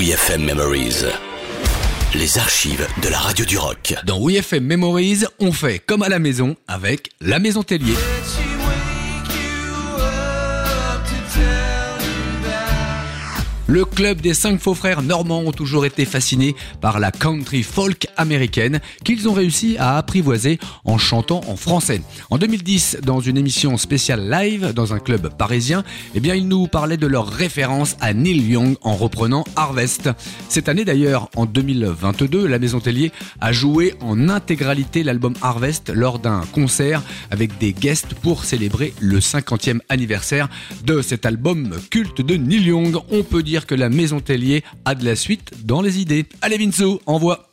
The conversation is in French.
WeFM Memories. Les archives de la radio du rock. Dans WeFM Memories, on fait comme à la maison avec la Maison Tellier. Le club des cinq faux frères normands ont toujours été fascinés par la country folk américaine qu'ils ont réussi à apprivoiser en chantant en français. En 2010, dans une émission spéciale live dans un club parisien, eh bien, ils nous parlaient de leur référence à Neil Young en reprenant Harvest. Cette année d'ailleurs, en 2022, la Maison Tellier a joué en intégralité l'album Harvest lors d'un concert avec des guests pour célébrer le 50e anniversaire de cet album culte de Neil Young. On peut dire que la Maison Tellier a de la suite dans les idées. Allez Vinceau, envoie